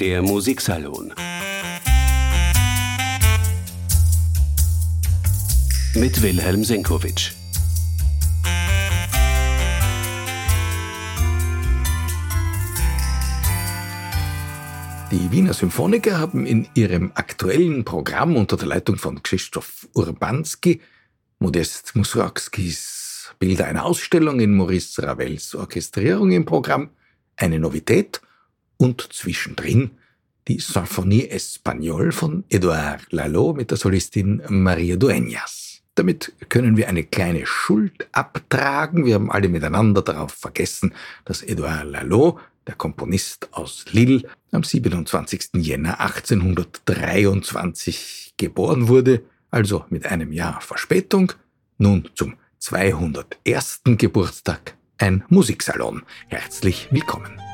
Der Musiksalon. Mit Wilhelm Senkowitsch. Die Wiener Symphoniker haben in ihrem aktuellen Programm unter der Leitung von Krzysztof Urbanski Modest Mussorgskis Bilder einer Ausstellung in Maurice Ravels Orchestrierung im Programm, eine Novität und zwischendrin die Symphonie Espagnole von Edouard Lalo mit der Solistin Maria Dueñas. Damit können wir eine kleine Schuld abtragen. Wir haben alle miteinander darauf vergessen, dass Edouard Lalo der Komponist aus Lille, am 27. Jänner 1823 geboren wurde, also mit einem Jahr Verspätung, nun zum 201. Geburtstag ein Musiksalon. Herzlich willkommen.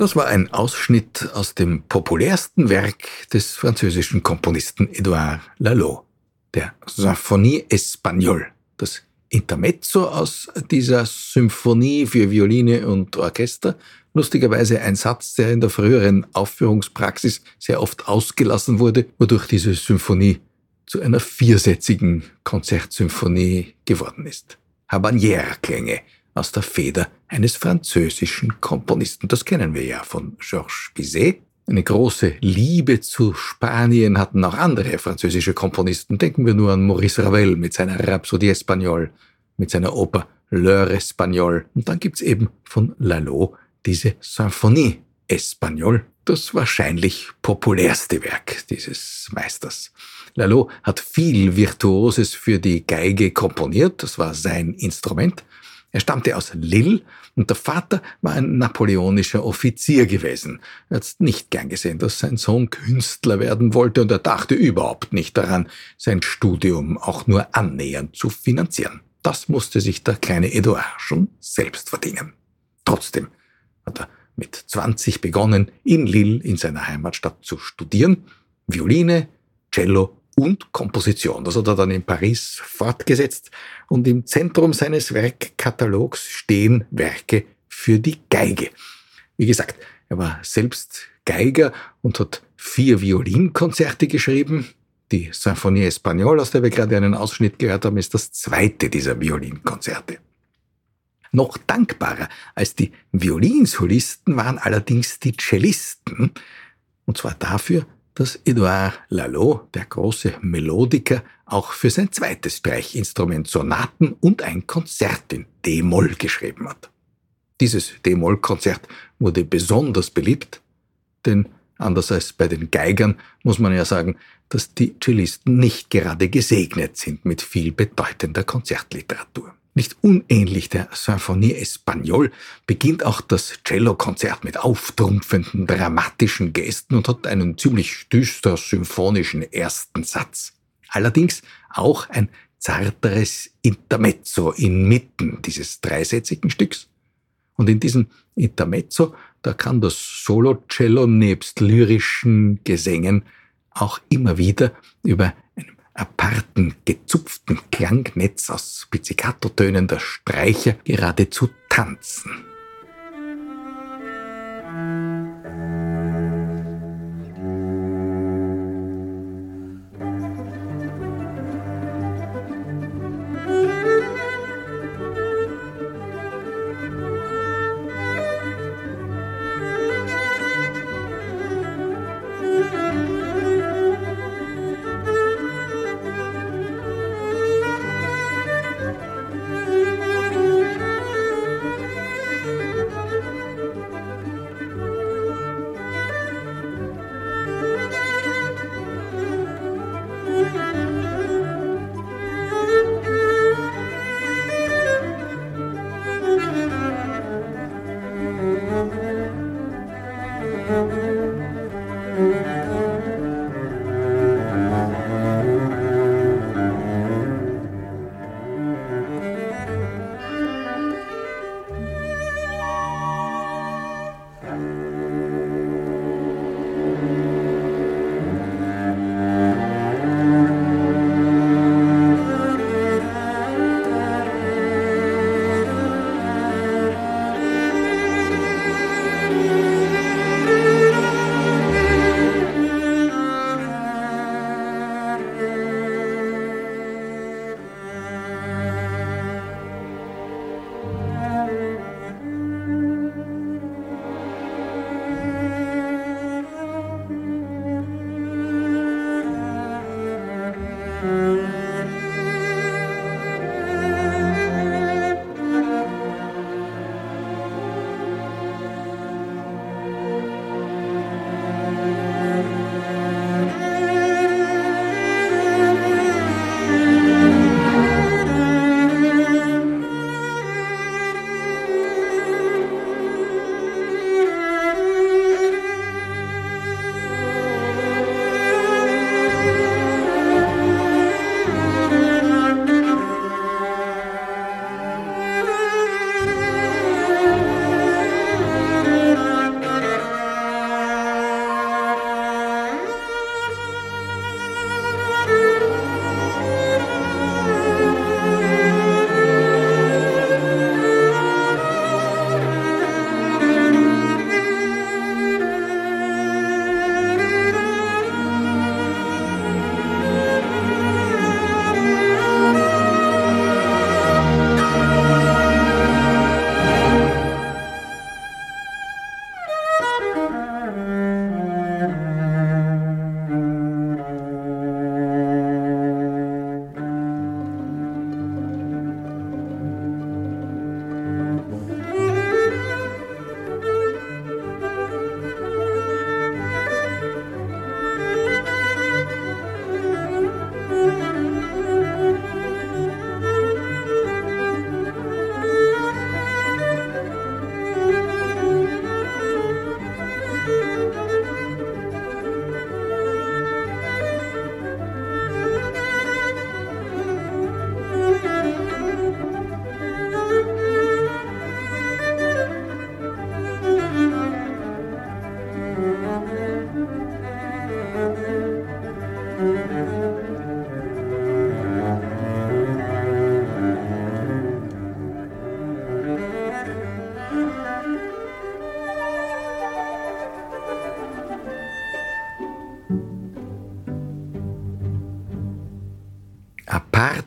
Das war ein Ausschnitt aus dem populärsten Werk des französischen Komponisten Edouard Lalo, der Symphonie Espagnole, das Intermezzo aus dieser Symphonie für Violine und Orchester, lustigerweise ein Satz, der in der früheren Aufführungspraxis sehr oft ausgelassen wurde, wodurch diese Symphonie zu einer viersätzigen Konzertsymphonie geworden ist. Habanera-Klänge aus der Feder eines französischen Komponisten. Das kennen wir ja von Georges Bizet. Eine große Liebe zu Spanien hatten auch andere französische Komponisten. Denken wir nur an Maurice Ravel mit seiner Rhapsodie Espagnole, mit seiner Oper L'Heure Espagnole. Und dann gibt's eben von Lalo diese Symphonie Espagnole, das wahrscheinlich populärste Werk dieses Meisters. Lalo hat viel Virtuoses für die Geige komponiert, das war sein Instrument. Er stammte aus Lille und der Vater war ein napoleonischer Offizier gewesen. Er hat nicht gern gesehen, dass sein Sohn Künstler werden wollte und er dachte überhaupt nicht daran, sein Studium auch nur annähernd zu finanzieren. Das musste sich der kleine Edouard schon selbst verdienen. Trotzdem hat er mit 20 begonnen, in Lille in seiner Heimatstadt zu studieren. Violine, Cello und Komposition. Das hat er dann in Paris fortgesetzt und im Zentrum seines Werkkatalogs stehen Werke für die Geige. Wie gesagt, er war selbst Geiger und hat vier Violinkonzerte geschrieben. Die Symphonie Espagnole, aus der wir gerade einen Ausschnitt gehört haben, ist das zweite dieser Violinkonzerte. Noch dankbarer als die Violinsolisten waren allerdings die Cellisten, und zwar dafür, dass Edouard Lalo, der große Melodiker, auch für sein zweites Streichinstrument Sonaten und ein Konzert in D-Moll geschrieben hat. Dieses D-Moll-Konzert wurde besonders beliebt, denn anders als bei den Geigern muss man ja sagen, dass die Cellisten nicht gerade gesegnet sind mit viel bedeutender Konzertliteratur. Nicht unähnlich der Symphonie Espagnole beginnt auch das Cellokonzert mit auftrumpfenden, dramatischen Gesten und hat einen ziemlich düster symphonischen ersten Satz. Allerdings auch ein zarteres Intermezzo inmitten dieses dreisätzigen Stücks. Und in diesem Intermezzo, da kann das Solo-Cello nebst lyrischen Gesängen auch immer wieder über aparten, gezupften Klangnetz aus Pizzicato-Tönen der Streicher geradezu tanzen.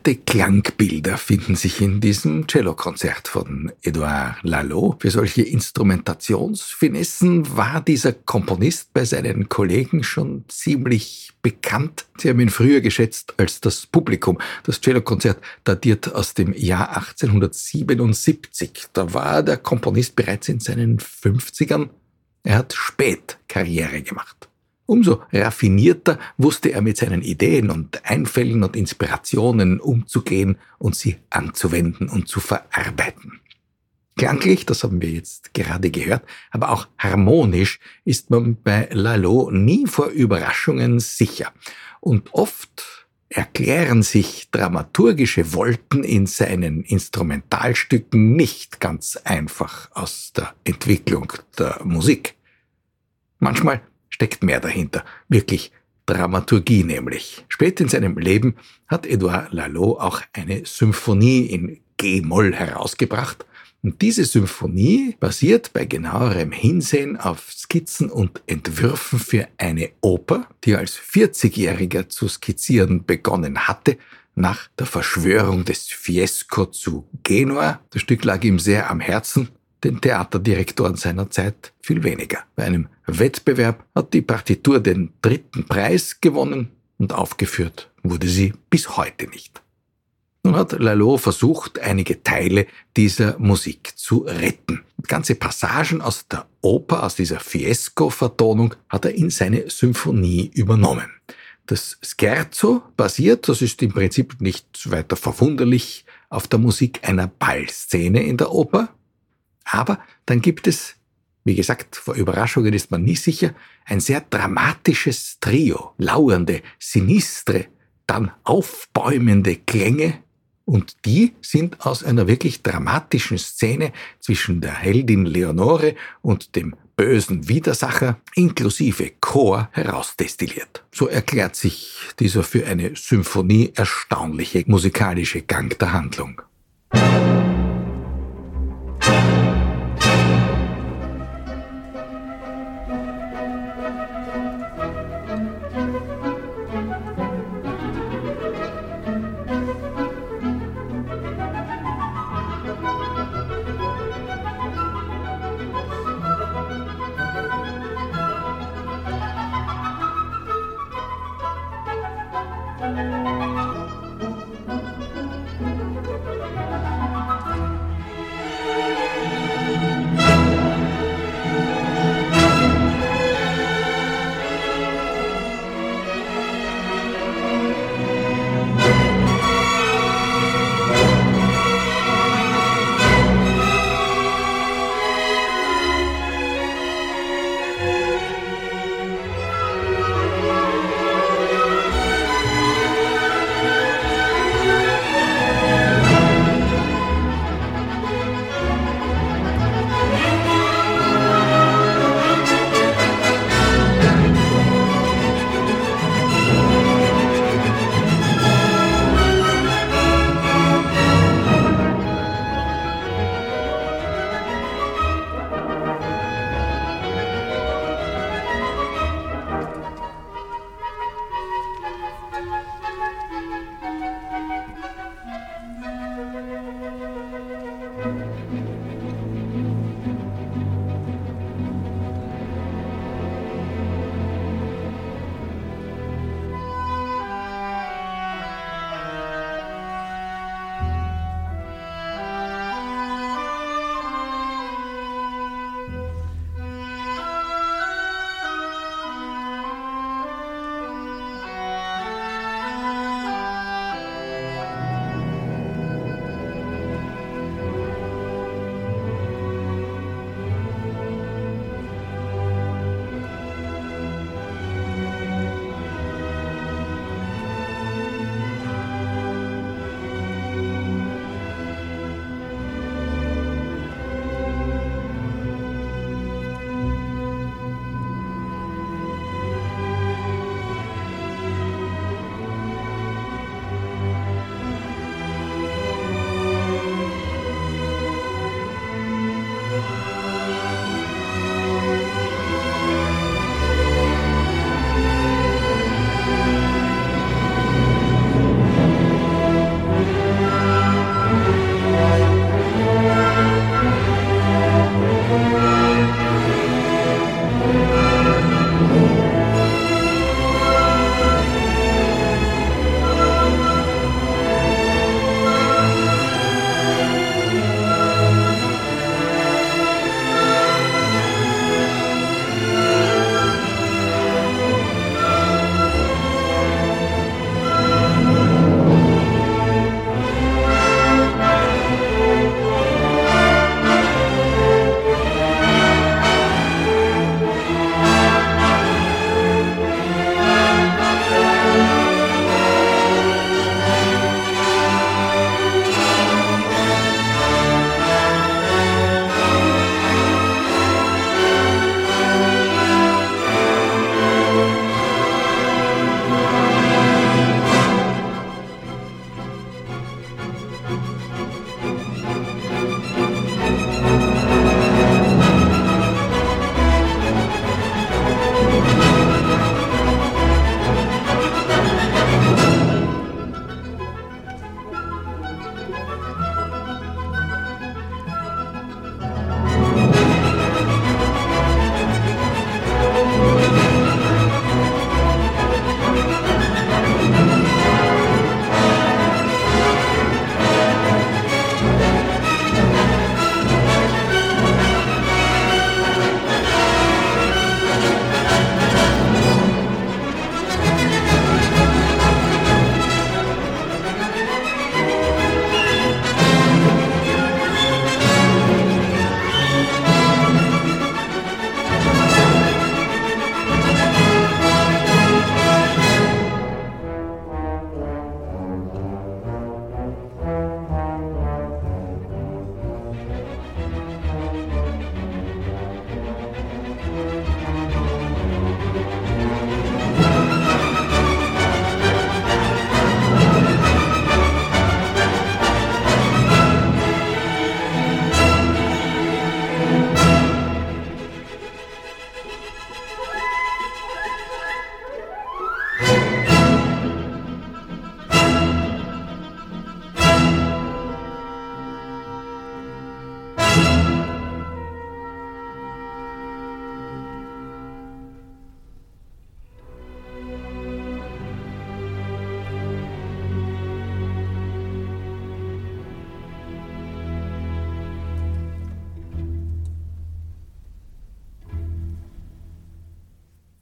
Aparte Klangbilder finden sich in diesem Cellokonzert von Edouard Lalo. Für solche Instrumentationsfinessen war dieser Komponist bei seinen Kollegen schon ziemlich bekannt. Sie haben ihn früher geschätzt als das Publikum. Das Cellokonzert datiert aus dem Jahr 1877. Da war der Komponist bereits in seinen 50ern. Er hat spät Karriere gemacht. Umso raffinierter wusste er mit seinen Ideen und Einfällen und Inspirationen umzugehen und sie anzuwenden und zu verarbeiten. Klanglich, das haben wir jetzt gerade gehört, aber auch harmonisch ist man bei Lalo nie vor Überraschungen sicher. Und oft erklären sich dramaturgische Wolten in seinen Instrumentalstücken nicht ganz einfach aus der Entwicklung der Musik. Manchmal steckt mehr dahinter. Wirklich Dramaturgie nämlich. Spät in seinem Leben hat Edouard Lalo auch eine Symphonie in G-Moll herausgebracht. Und diese Symphonie basiert bei genauerem Hinsehen auf Skizzen und Entwürfen für eine Oper, die er als 40-Jähriger zu skizzieren begonnen hatte, nach der Verschwörung des Fiesco zu Genua. Das Stück lag ihm sehr am Herzen den Theaterdirektoren seiner Zeit viel weniger. Bei einem Wettbewerb hat die Partitur den dritten Preis gewonnen und aufgeführt wurde sie bis heute nicht. Nun hat Lalo versucht, einige Teile dieser Musik zu retten. Ganze Passagen aus der Oper, aus dieser Fiesco-Vertonung, hat er in seine Symphonie übernommen. Das Scherzo basiert, das ist im Prinzip nicht weiter verwunderlich, auf der Musik einer Ballszene in der Oper, aber dann gibt es, wie gesagt, vor Überraschungen ist man nie sicher, ein sehr dramatisches Trio, lauernde, sinistre, dann aufbäumende Klänge, und die sind aus einer wirklich dramatischen Szene zwischen der Heldin Leonore und dem bösen Widersacher inklusive Chor herausdestilliert. So erklärt sich dieser für eine Symphonie erstaunliche musikalische Gang der Handlung.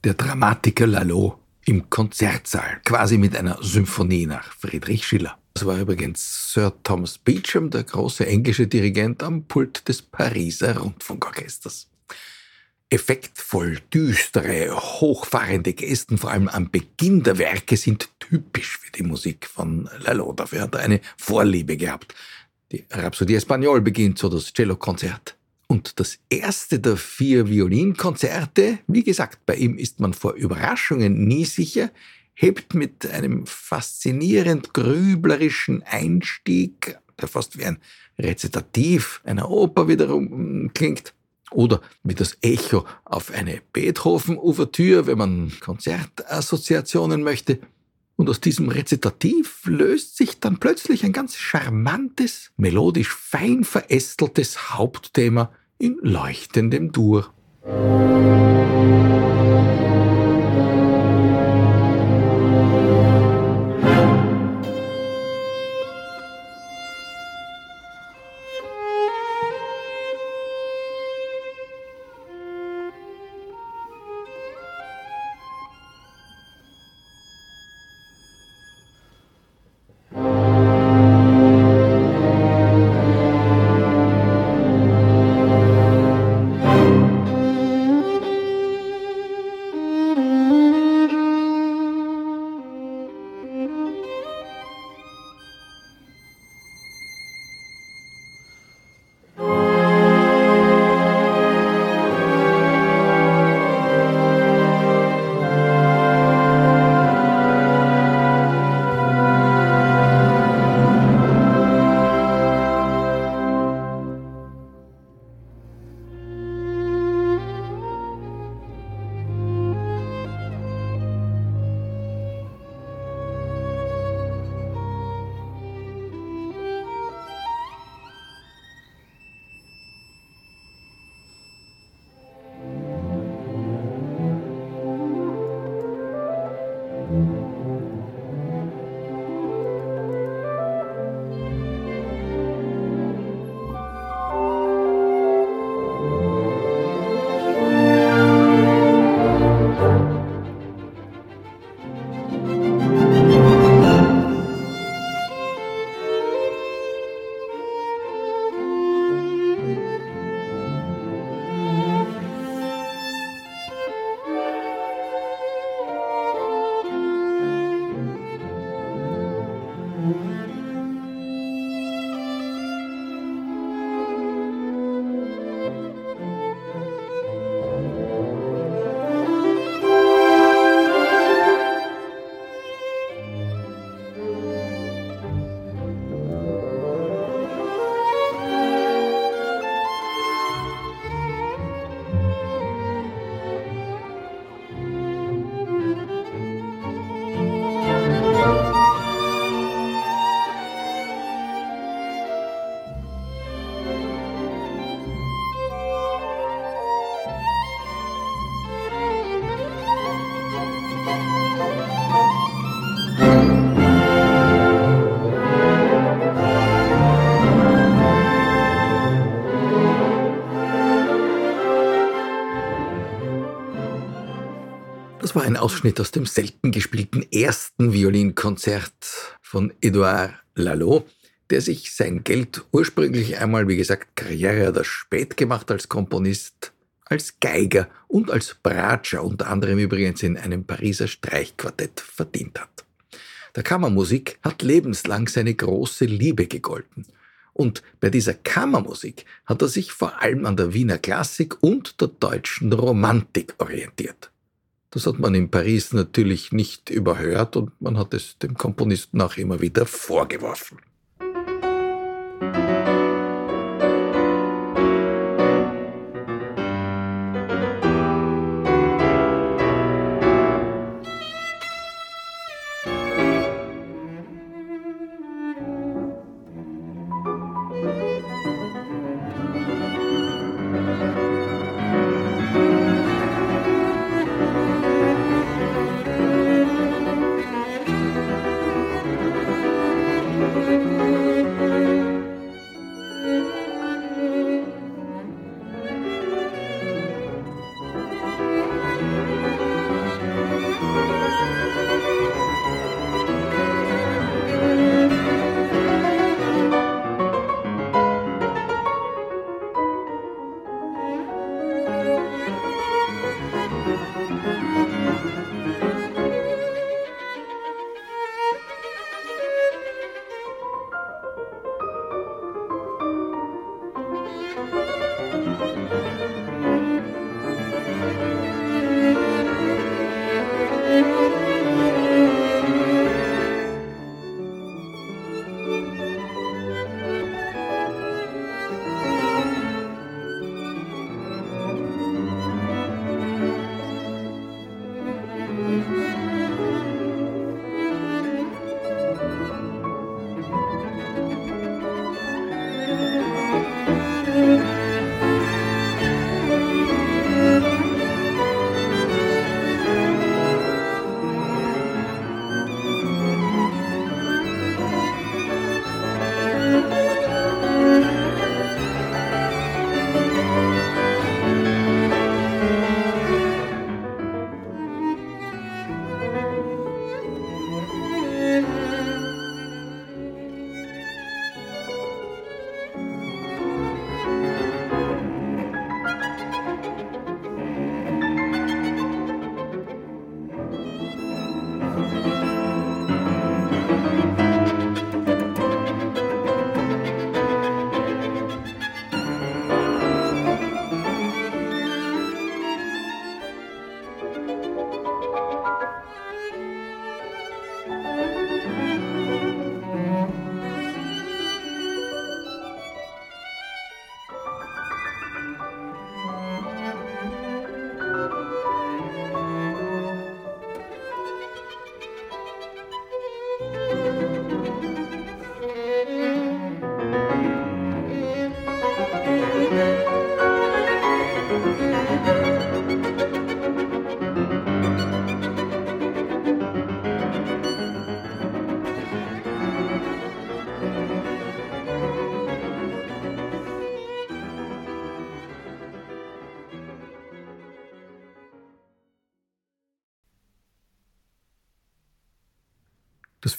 Der Dramatiker Lalo im Konzertsaal, quasi mit einer Symphonie nach Friedrich Schiller. Das war übrigens Sir Thomas Beecham, der große englische Dirigent am Pult des Pariser Rundfunkorchesters. Effektvoll düstere, hochfahrende Gesten, vor allem am Beginn der Werke, sind typisch für die Musik von Lalo. Dafür hat er eine Vorliebe gehabt. Die Rhapsodie Espagnol beginnt so das Cellokonzert. Und das erste der vier Violinkonzerte, wie gesagt, bei ihm ist man vor Überraschungen nie sicher, hebt mit einem faszinierend grüblerischen Einstieg, der fast wie ein Rezitativ einer Oper wiederum klingt, oder wie das Echo auf eine Beethoven-Ouvertüre, wenn man Konzertassoziationen möchte. Und aus diesem Rezitativ löst sich dann plötzlich ein ganz charmantes, melodisch fein verästeltes Hauptthema in leuchtendem Dur. Das war ein Ausschnitt aus dem selten gespielten ersten Violinkonzert von Edouard Lalo, der sich sein Geld ursprünglich einmal, wie gesagt, Karriere oder spät gemacht als Komponist, als Geiger und als Bratscher, unter anderem übrigens in einem Pariser Streichquartett verdient hat. Der Kammermusik hat lebenslang seine große Liebe gegolten. Und bei dieser Kammermusik hat er sich vor allem an der Wiener Klassik und der deutschen Romantik orientiert. Das hat man in Paris natürlich nicht überhört und man hat es dem Komponisten auch immer wieder vorgeworfen.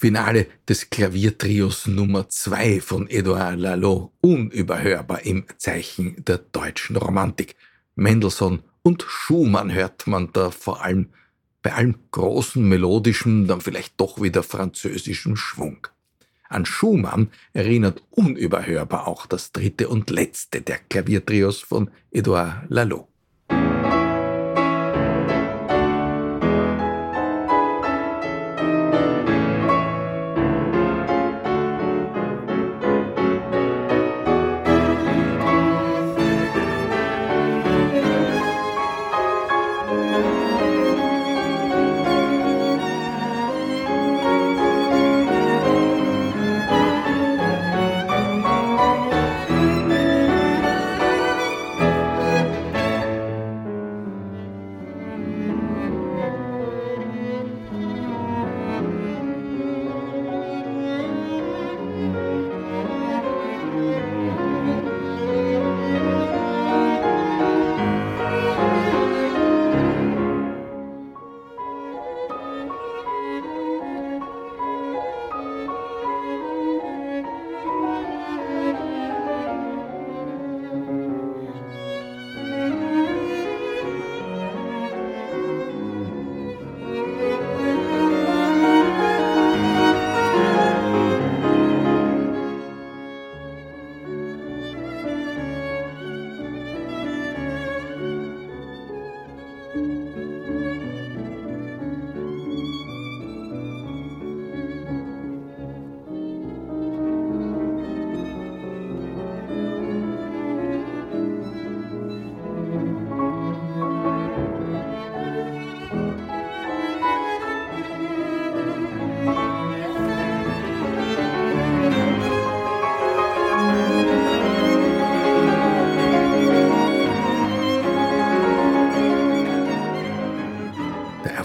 Finale des Klaviertrios Nummer 2 von Edouard Lalo, unüberhörbar im Zeichen der deutschen Romantik. Mendelssohn und Schumann hört man da vor allem bei allem großen melodischen, dann vielleicht doch wieder französischen Schwung. An Schumann erinnert unüberhörbar auch das dritte und letzte der Klaviertrios von Edouard Lalo.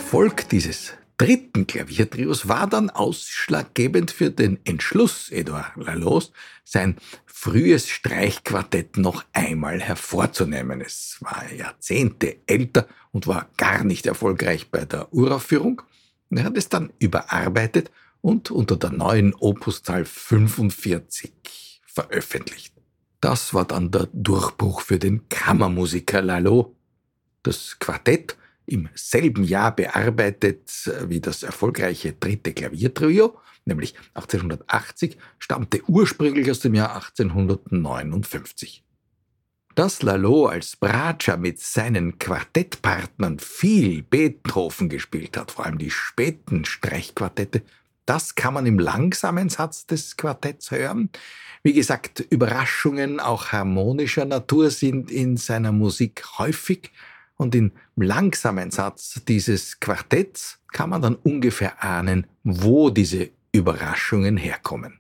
Erfolg dieses dritten Klaviertrios war dann ausschlaggebend für den Entschluss Edouard Lalos, sein frühes Streichquartett noch einmal hervorzunehmen. Es war Jahrzehnte älter und war gar nicht erfolgreich bei der Uraufführung. Er hat es dann überarbeitet und unter der neuen Opuszahl 45 veröffentlicht. Das war dann der Durchbruch für den Kammermusiker Lalo. Das Quartett im selben Jahr bearbeitet wie das erfolgreiche dritte Klaviertrio, nämlich 1880, stammte ursprünglich aus dem Jahr 1859. Dass Lalo als Bratscher mit seinen Quartettpartnern viel Beethoven gespielt hat, vor allem die späten Streichquartette, das kann man im langsamen Satz des Quartetts hören. Wie gesagt, Überraschungen auch harmonischer Natur sind in seiner Musik häufig, und im langsamen Satz dieses Quartetts kann man dann ungefähr ahnen, wo diese Überraschungen herkommen.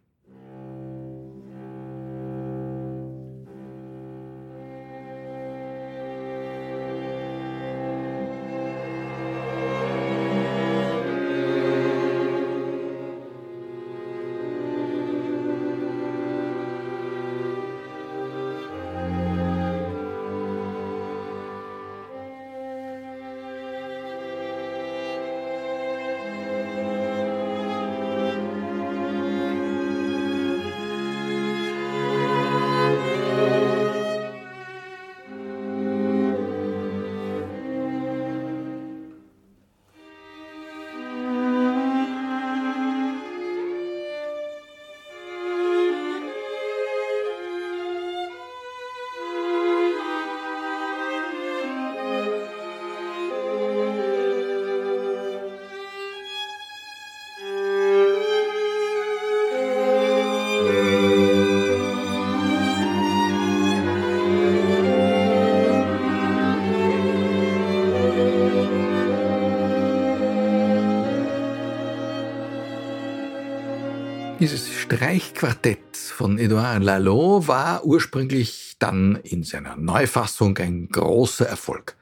Streichquartett von Edouard Lalo war ursprünglich dann in seiner Neufassung ein großer Erfolg.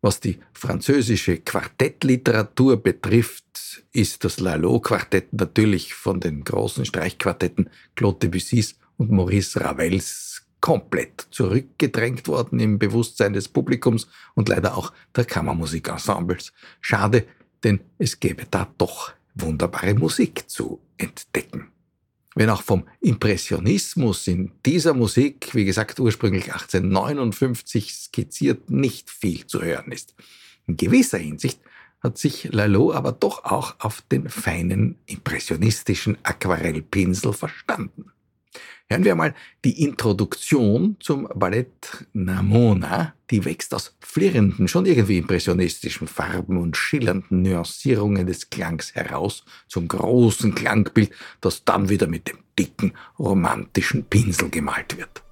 Was die französische Quartettliteratur betrifft, ist das Lalo-Quartett natürlich von den großen Streichquartetten Claude Debussys und Maurice Ravels komplett zurückgedrängt worden im Bewusstsein des Publikums und leider auch der Kammermusikensembles. Schade, denn es gäbe da doch wunderbare Musik zu entdecken. Wenn auch vom Impressionismus in dieser Musik, wie gesagt ursprünglich 1859 skizziert, nicht viel zu hören ist. In gewisser Hinsicht hat sich Lalo aber doch auch auf den feinen impressionistischen Aquarellpinsel verstanden. Hören wir mal die Introduktion zum Ballett Namona. Die wächst aus flirrenden, schon irgendwie impressionistischen Farben und schillernden Nuancierungen des Klangs heraus zum großen Klangbild, das dann wieder mit dem dicken, romantischen Pinsel gemalt wird.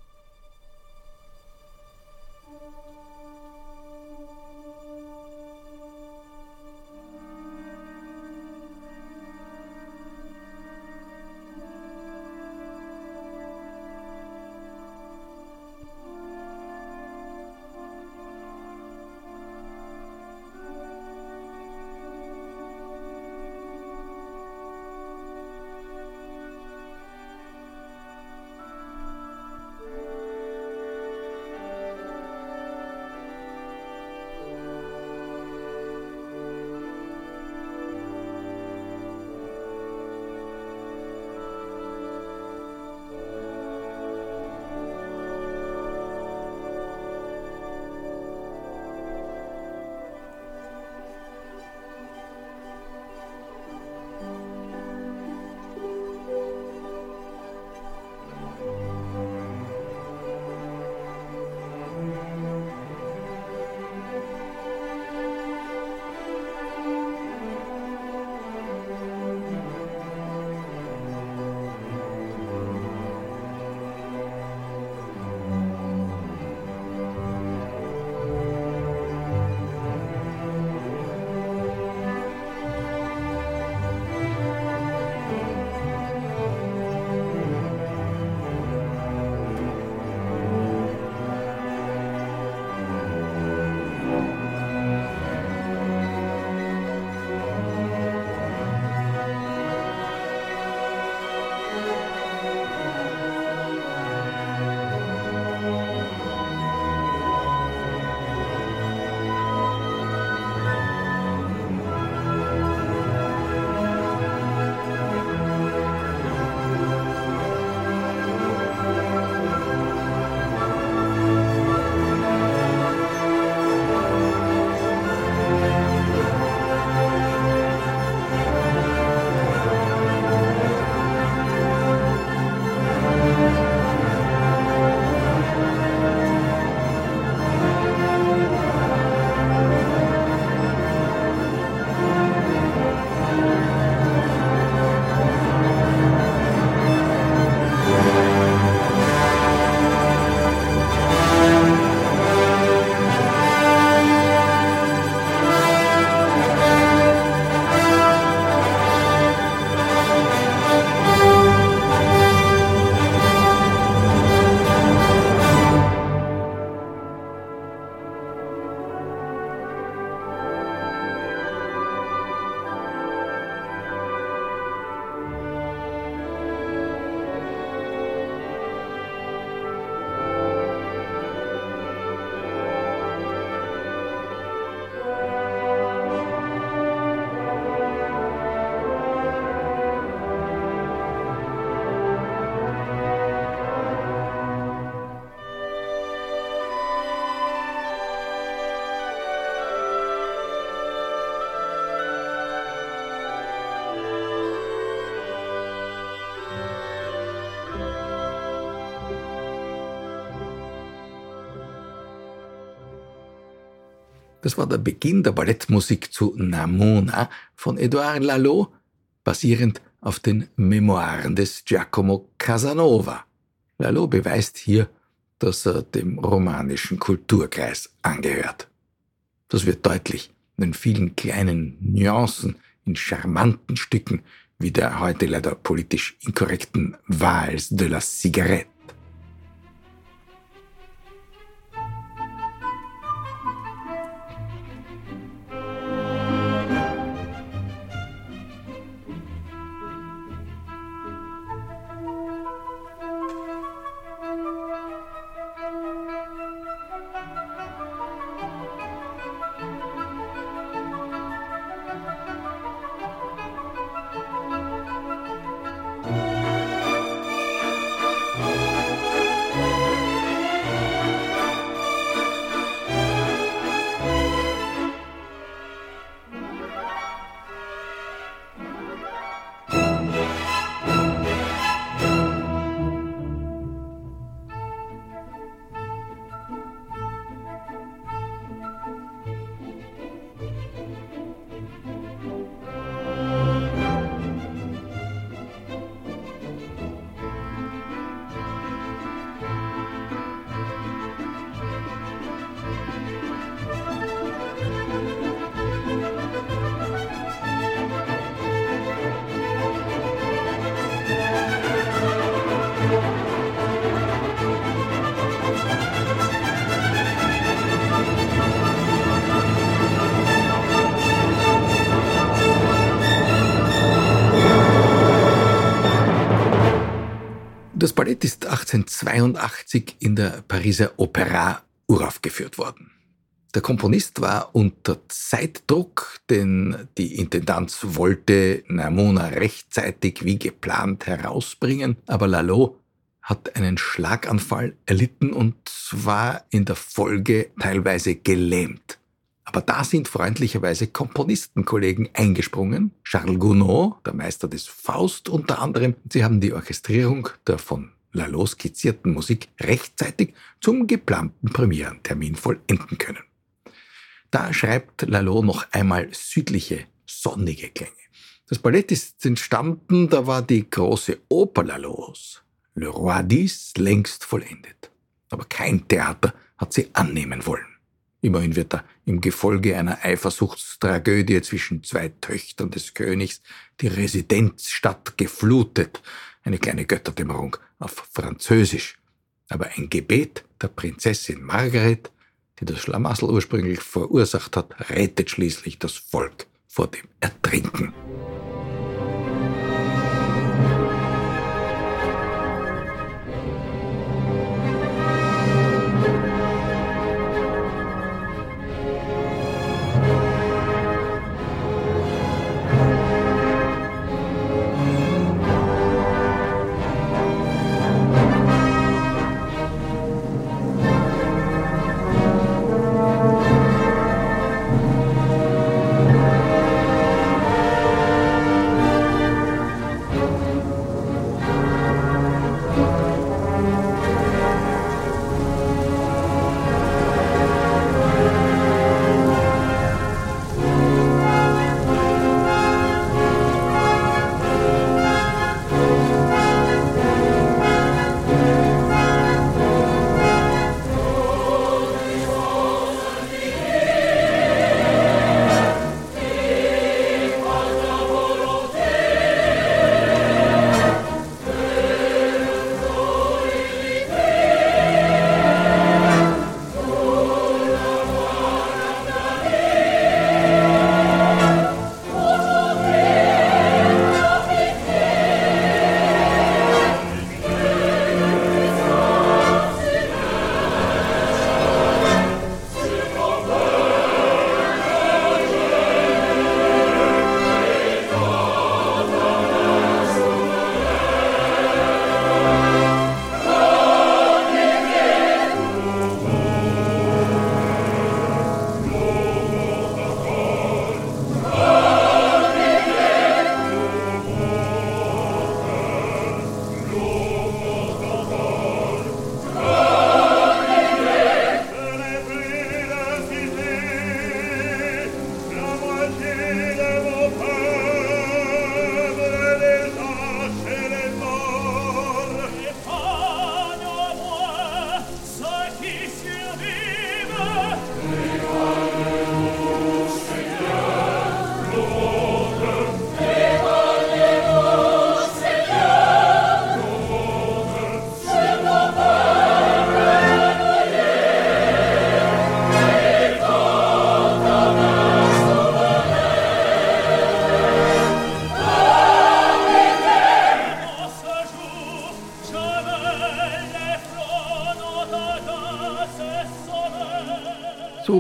Das war der Beginn der Ballettmusik zu Namona von Edouard Lalo, basierend auf den Memoiren des Giacomo Casanova. Lalo beweist hier, dass er dem romanischen Kulturkreis angehört. Das wird deutlich in den vielen kleinen Nuancen, in charmanten Stücken, wie der heute leider politisch inkorrekten Vals de la Cigarette. Das Ballett ist 1882 in der Pariser Opera uraufgeführt worden. Der Komponist war unter Zeitdruck, denn die Intendanz wollte Namona rechtzeitig wie geplant herausbringen, aber Lalo hat einen Schlaganfall erlitten und war in der Folge teilweise gelähmt. Aber da sind freundlicherweise Komponistenkollegen eingesprungen. Charles Gounod, der Meister des Faust unter anderem. Sie haben die Orchestrierung der von Lalo skizzierten Musik rechtzeitig zum geplanten Premierentermin vollenden können. Da schreibt Lalo noch einmal südliche, sonnige Klänge. Das Ballett ist entstanden, da war die große Oper Lalos, Le Roi d'Is, längst vollendet. Aber kein Theater hat sie annehmen wollen. Immerhin wird da im Gefolge einer Eifersuchtstragödie zwischen zwei Töchtern des Königs die Residenzstadt geflutet. Eine kleine Götterdämmerung auf Französisch. Aber ein Gebet der Prinzessin Margaret, die das Schlamassel ursprünglich verursacht hat, rettet schließlich das Volk vor dem Ertrinken.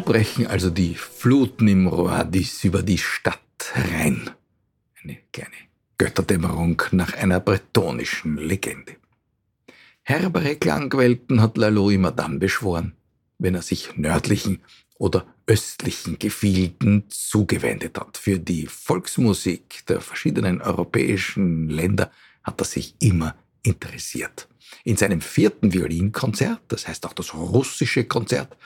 Brechen also die Fluten im Roadis über die Stadt herein. Eine kleine Götterdämmerung nach einer bretonischen Legende. Herbere Klangwelten hat Lalo immer dann beschworen, wenn er sich nördlichen oder östlichen Gefilden zugewendet hat. Für die Volksmusik der verschiedenen europäischen Länder hat er sich immer interessiert. In seinem vierten Violinkonzert, das heißt auch das russische Konzert,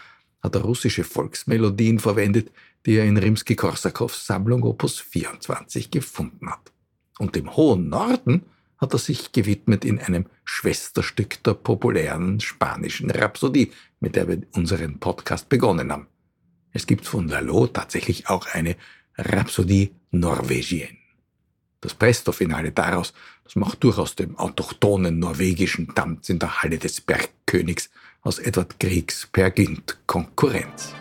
hat er russische Volksmelodien verwendet, die er in Rimsky-Korsakows Sammlung Opus 24 gefunden hat. Und dem hohen Norden hat er sich gewidmet in einem Schwesterstück der populären spanischen Rhapsodie, mit der wir unseren Podcast begonnen haben. Es gibt von Lalo tatsächlich auch eine Rhapsodie Norwegienne. Das Presto-Finale daraus, das macht durchaus dem autochthonen norwegischen Tanz in der Halle des Bergkönigs aus Edward Griegs Per Gynt Konkurrenz.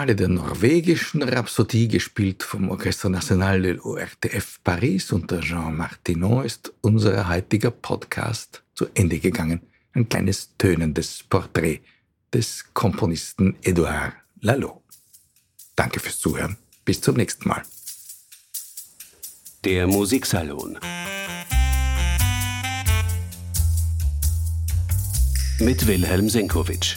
Finale der norwegischen Rhapsodie, gespielt vom Orchestre National de l'ORTF Paris unter Jean Martinon, ist unser heutiger Podcast zu Ende gegangen. Ein kleines tönendes Porträt des Komponisten Edouard Lalo. Danke fürs Zuhören. Bis zum nächsten Mal. Der Musiksalon. Mit Wilhelm Senkowitsch.